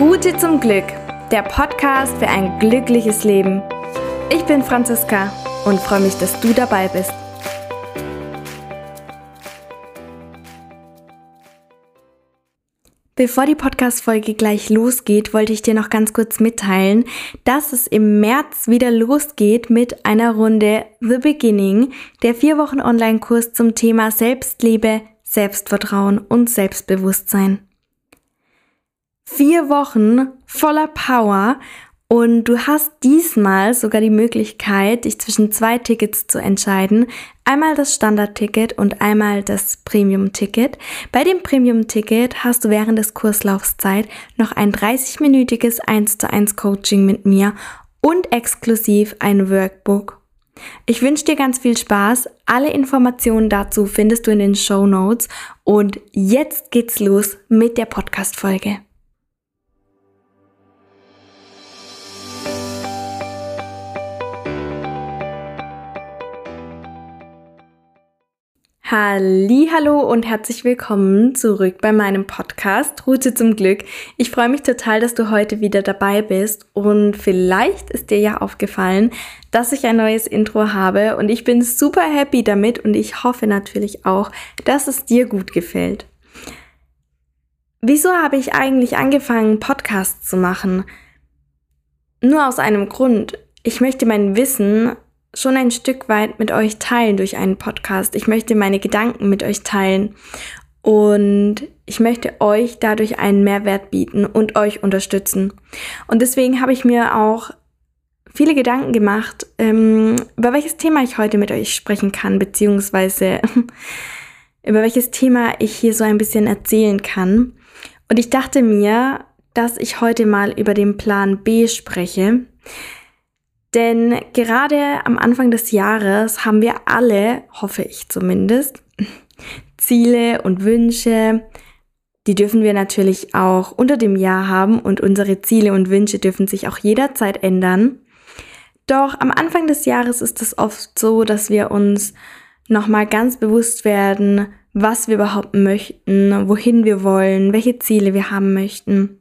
Route zum Glück, der Podcast für ein glückliches Leben. Ich bin Franziska und freue mich, dass du dabei bist. Bevor die Podcast-Folge gleich losgeht, wollte ich dir noch ganz kurz mitteilen, dass es im März wieder losgeht mit einer Runde The Beginning, der vier Wochen Online-Kurs zum Thema Selbstliebe, Selbstvertrauen und Selbstbewusstsein. Vier Wochen voller Power und du hast diesmal sogar die Möglichkeit, dich zwischen zwei Tickets zu entscheiden. Einmal das Standard-Ticket und einmal das Premium-Ticket. Bei dem Premium-Ticket hast du während des Kurslaufzeit noch ein 30-minütiges 1 zu 1 Coaching mit mir und exklusiv ein Workbook ich wünsche dir ganz viel Spaß. Alle Informationen dazu findest du in den Show Notes. Und jetzt geht's los mit der Podcast-Folge. Hallo und herzlich willkommen zurück bei meinem Podcast Route zum Glück. Ich freue mich total, dass du heute wieder dabei bist und vielleicht ist dir ja aufgefallen, dass ich ein neues Intro habe und ich bin super happy damit und ich hoffe natürlich auch, dass es dir gut gefällt. Wieso habe ich eigentlich angefangen, Podcasts zu machen? Nur aus einem Grund. Ich möchte mein Wissen schon ein Stück weit mit euch teilen durch einen Podcast. Ich möchte meine Gedanken mit euch teilen und ich möchte euch dadurch einen Mehrwert bieten und euch unterstützen. Und deswegen habe ich mir auch viele Gedanken gemacht, ähm, über welches Thema ich heute mit euch sprechen kann, beziehungsweise über welches Thema ich hier so ein bisschen erzählen kann. Und ich dachte mir, dass ich heute mal über den Plan B spreche. Denn gerade am Anfang des Jahres haben wir alle, hoffe ich zumindest, Ziele und Wünsche. Die dürfen wir natürlich auch unter dem Jahr haben und unsere Ziele und Wünsche dürfen sich auch jederzeit ändern. Doch am Anfang des Jahres ist es oft so, dass wir uns nochmal ganz bewusst werden, was wir überhaupt möchten, wohin wir wollen, welche Ziele wir haben möchten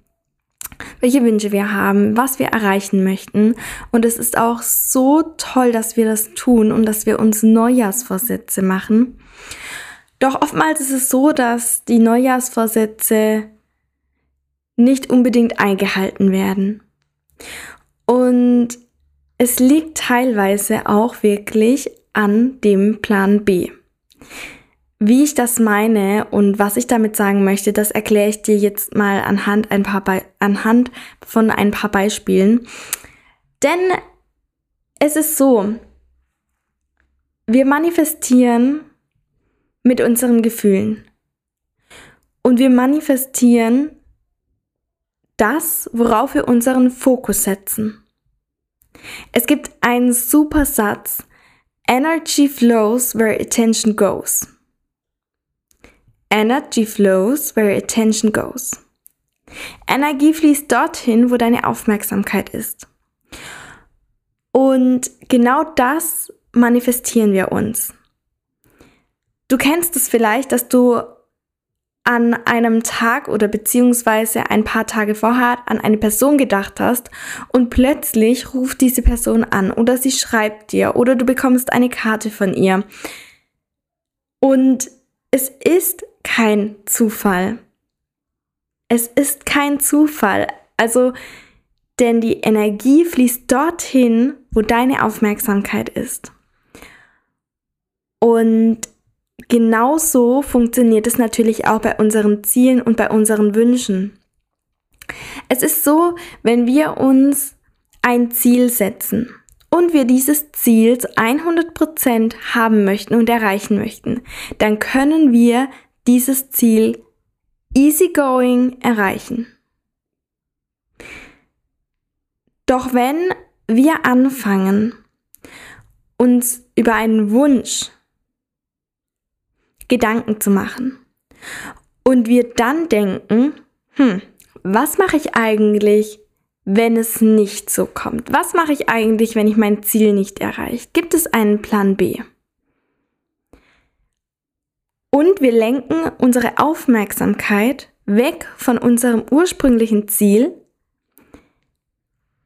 welche Wünsche wir haben, was wir erreichen möchten. Und es ist auch so toll, dass wir das tun und dass wir uns Neujahrsvorsätze machen. Doch oftmals ist es so, dass die Neujahrsvorsätze nicht unbedingt eingehalten werden. Und es liegt teilweise auch wirklich an dem Plan B. Wie ich das meine und was ich damit sagen möchte, das erkläre ich dir jetzt mal anhand, ein paar anhand von ein paar Beispielen. Denn es ist so, wir manifestieren mit unseren Gefühlen. Und wir manifestieren das, worauf wir unseren Fokus setzen. Es gibt einen super Satz, Energy flows where attention goes. Energy flows where attention goes. Energie fließt dorthin, wo deine Aufmerksamkeit ist. Und genau das manifestieren wir uns. Du kennst es vielleicht, dass du an einem Tag oder beziehungsweise ein paar Tage vorher an eine Person gedacht hast und plötzlich ruft diese Person an oder sie schreibt dir oder du bekommst eine Karte von ihr. Und es ist kein Zufall. Es ist kein Zufall. Also, denn die Energie fließt dorthin, wo deine Aufmerksamkeit ist. Und genauso funktioniert es natürlich auch bei unseren Zielen und bei unseren Wünschen. Es ist so, wenn wir uns ein Ziel setzen und wir dieses Ziel zu 100% haben möchten und erreichen möchten, dann können wir dieses Ziel easygoing erreichen. Doch wenn wir anfangen, uns über einen Wunsch Gedanken zu machen und wir dann denken, hm, was mache ich eigentlich, wenn es nicht so kommt? Was mache ich eigentlich, wenn ich mein Ziel nicht erreiche? Gibt es einen Plan B? Und wir lenken unsere Aufmerksamkeit weg von unserem ursprünglichen Ziel,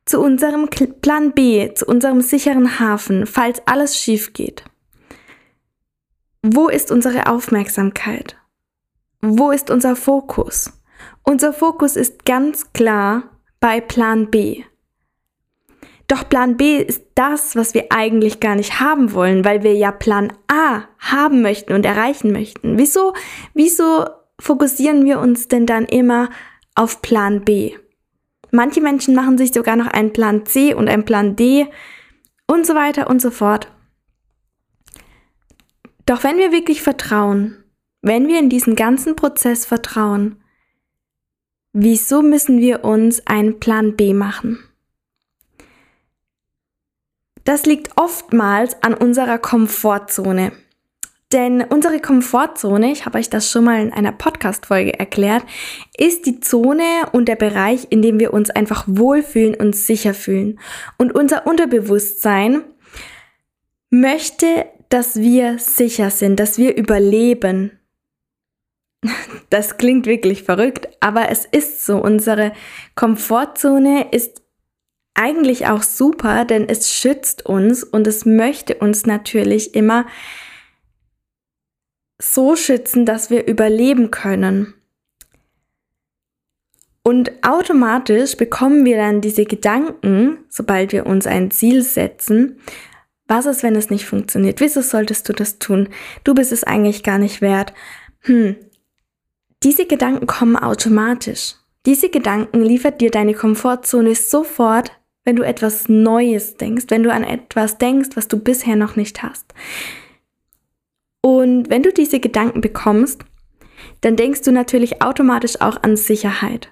zu unserem Plan B, zu unserem sicheren Hafen, falls alles schief geht. Wo ist unsere Aufmerksamkeit? Wo ist unser Fokus? Unser Fokus ist ganz klar bei Plan B. Doch Plan B ist das, was wir eigentlich gar nicht haben wollen, weil wir ja Plan A haben möchten und erreichen möchten. Wieso, wieso fokussieren wir uns denn dann immer auf Plan B? Manche Menschen machen sich sogar noch einen Plan C und einen Plan D und so weiter und so fort. Doch wenn wir wirklich vertrauen, wenn wir in diesen ganzen Prozess vertrauen, wieso müssen wir uns einen Plan B machen? Das liegt oftmals an unserer Komfortzone. Denn unsere Komfortzone, ich habe euch das schon mal in einer Podcast-Folge erklärt, ist die Zone und der Bereich, in dem wir uns einfach wohlfühlen und sicher fühlen. Und unser Unterbewusstsein möchte, dass wir sicher sind, dass wir überleben. Das klingt wirklich verrückt, aber es ist so. Unsere Komfortzone ist eigentlich auch super, denn es schützt uns und es möchte uns natürlich immer so schützen, dass wir überleben können. Und automatisch bekommen wir dann diese Gedanken, sobald wir uns ein Ziel setzen. Was ist, wenn es nicht funktioniert? Wieso solltest du das tun? Du bist es eigentlich gar nicht wert. Hm. Diese Gedanken kommen automatisch. Diese Gedanken liefert dir deine Komfortzone sofort, wenn du etwas Neues denkst, wenn du an etwas denkst, was du bisher noch nicht hast. Und wenn du diese Gedanken bekommst, dann denkst du natürlich automatisch auch an Sicherheit.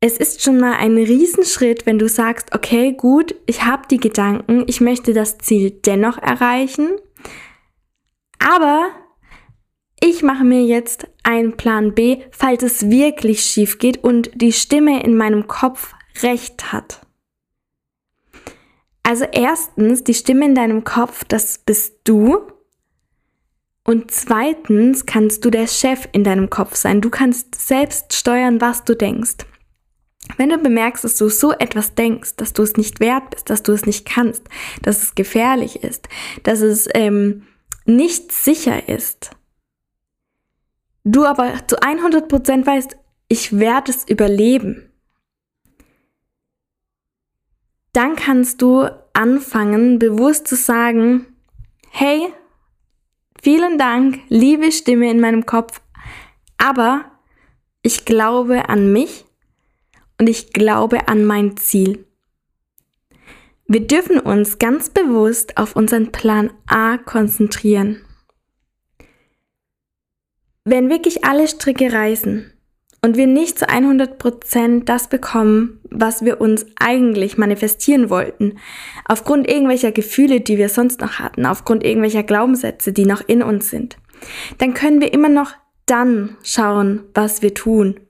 Es ist schon mal ein Riesenschritt, wenn du sagst, okay, gut, ich habe die Gedanken, ich möchte das Ziel dennoch erreichen, aber ich mache mir jetzt einen Plan B, falls es wirklich schief geht und die Stimme in meinem Kopf recht hat. Also erstens, die Stimme in deinem Kopf, das bist du. Und zweitens kannst du der Chef in deinem Kopf sein. Du kannst selbst steuern, was du denkst. Wenn du bemerkst, dass du so etwas denkst, dass du es nicht wert bist, dass du es nicht kannst, dass es gefährlich ist, dass es ähm, nicht sicher ist, du aber zu 100% weißt, ich werde es überleben, dann kannst du anfangen, bewusst zu sagen, hey, vielen Dank, liebe Stimme in meinem Kopf, aber ich glaube an mich und ich glaube an mein Ziel. Wir dürfen uns ganz bewusst auf unseren Plan A konzentrieren. Wenn wirklich alle Stricke reißen, und wir nicht zu 100% das bekommen, was wir uns eigentlich manifestieren wollten, aufgrund irgendwelcher Gefühle, die wir sonst noch hatten, aufgrund irgendwelcher Glaubenssätze, die noch in uns sind, dann können wir immer noch dann schauen, was wir tun.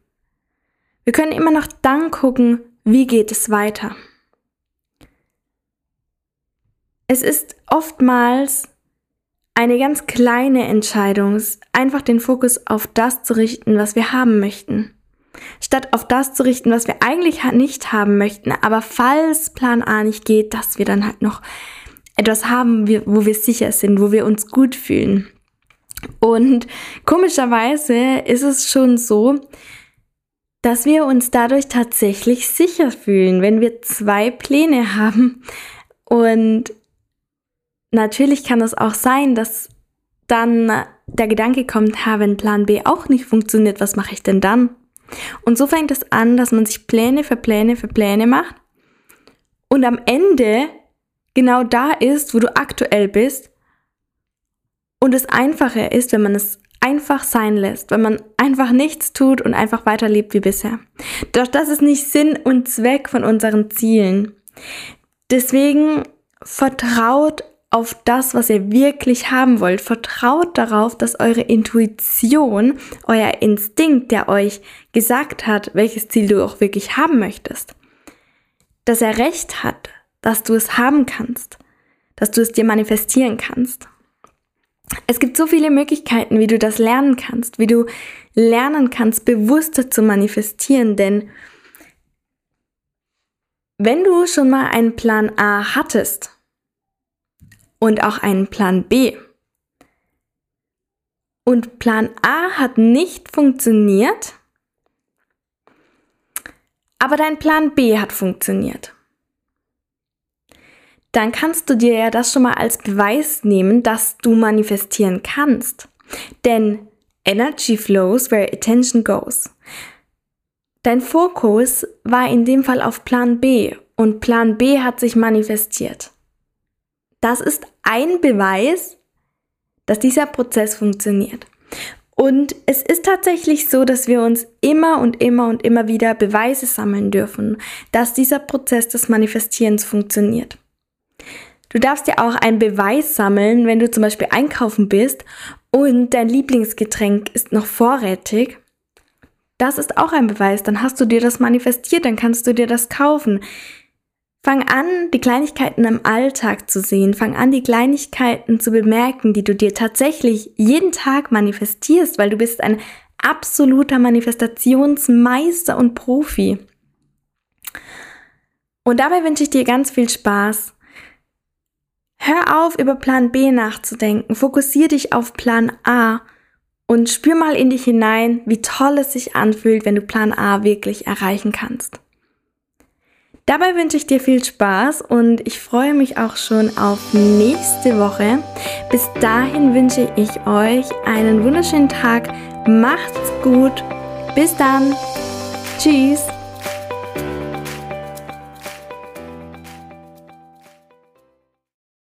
Wir können immer noch dann gucken, wie geht es weiter. Es ist oftmals eine ganz kleine Entscheidung ist, einfach den Fokus auf das zu richten, was wir haben möchten. Statt auf das zu richten, was wir eigentlich nicht haben möchten, aber falls Plan A nicht geht, dass wir dann halt noch etwas haben, wo wir sicher sind, wo wir uns gut fühlen. Und komischerweise ist es schon so, dass wir uns dadurch tatsächlich sicher fühlen, wenn wir zwei Pläne haben und natürlich kann es auch sein, dass dann der Gedanke kommt, ha, wenn Plan B auch nicht funktioniert, was mache ich denn dann? Und so fängt es an, dass man sich Pläne für Pläne für Pläne macht und am Ende genau da ist, wo du aktuell bist und es einfacher ist, wenn man es einfach sein lässt, wenn man einfach nichts tut und einfach weiterlebt wie bisher. Doch das ist nicht Sinn und Zweck von unseren Zielen. Deswegen vertraut auf das, was ihr wirklich haben wollt. Vertraut darauf, dass eure Intuition, euer Instinkt, der euch gesagt hat, welches Ziel du auch wirklich haben möchtest, dass er recht hat, dass du es haben kannst, dass du es dir manifestieren kannst. Es gibt so viele Möglichkeiten, wie du das lernen kannst, wie du lernen kannst, bewusster zu manifestieren, denn Wenn du schon mal einen Plan A hattest und auch einen Plan B und Plan A hat nicht funktioniert, aber dein Plan B hat funktioniert, dann kannst du dir ja das schon mal als Beweis nehmen, dass du manifestieren kannst. Denn Energy flows where attention goes. Dein Fokus war in dem Fall auf Plan B und Plan B hat sich manifestiert. Das ist ein Beweis, dass dieser Prozess funktioniert. Und es ist tatsächlich so, dass wir uns immer und immer und immer wieder Beweise sammeln dürfen, dass dieser Prozess des Manifestierens funktioniert. Du darfst dir auch einen Beweis sammeln, wenn du zum Beispiel einkaufen bist und dein Lieblingsgetränk ist noch vorrätig. Das ist auch ein Beweis. Dann hast du dir das manifestiert, dann kannst du dir das kaufen. Fang an, die Kleinigkeiten im Alltag zu sehen. Fang an, die Kleinigkeiten zu bemerken, die du dir tatsächlich jeden Tag manifestierst, weil du bist ein absoluter Manifestationsmeister und Profi. Und dabei wünsche ich dir ganz viel Spaß. Hör auf, über Plan B nachzudenken. Fokussier dich auf Plan A und spür mal in dich hinein, wie toll es sich anfühlt, wenn du Plan A wirklich erreichen kannst. Dabei wünsche ich dir viel Spaß und ich freue mich auch schon auf nächste Woche. Bis dahin wünsche ich euch einen wunderschönen Tag. Macht's gut. Bis dann. Tschüss.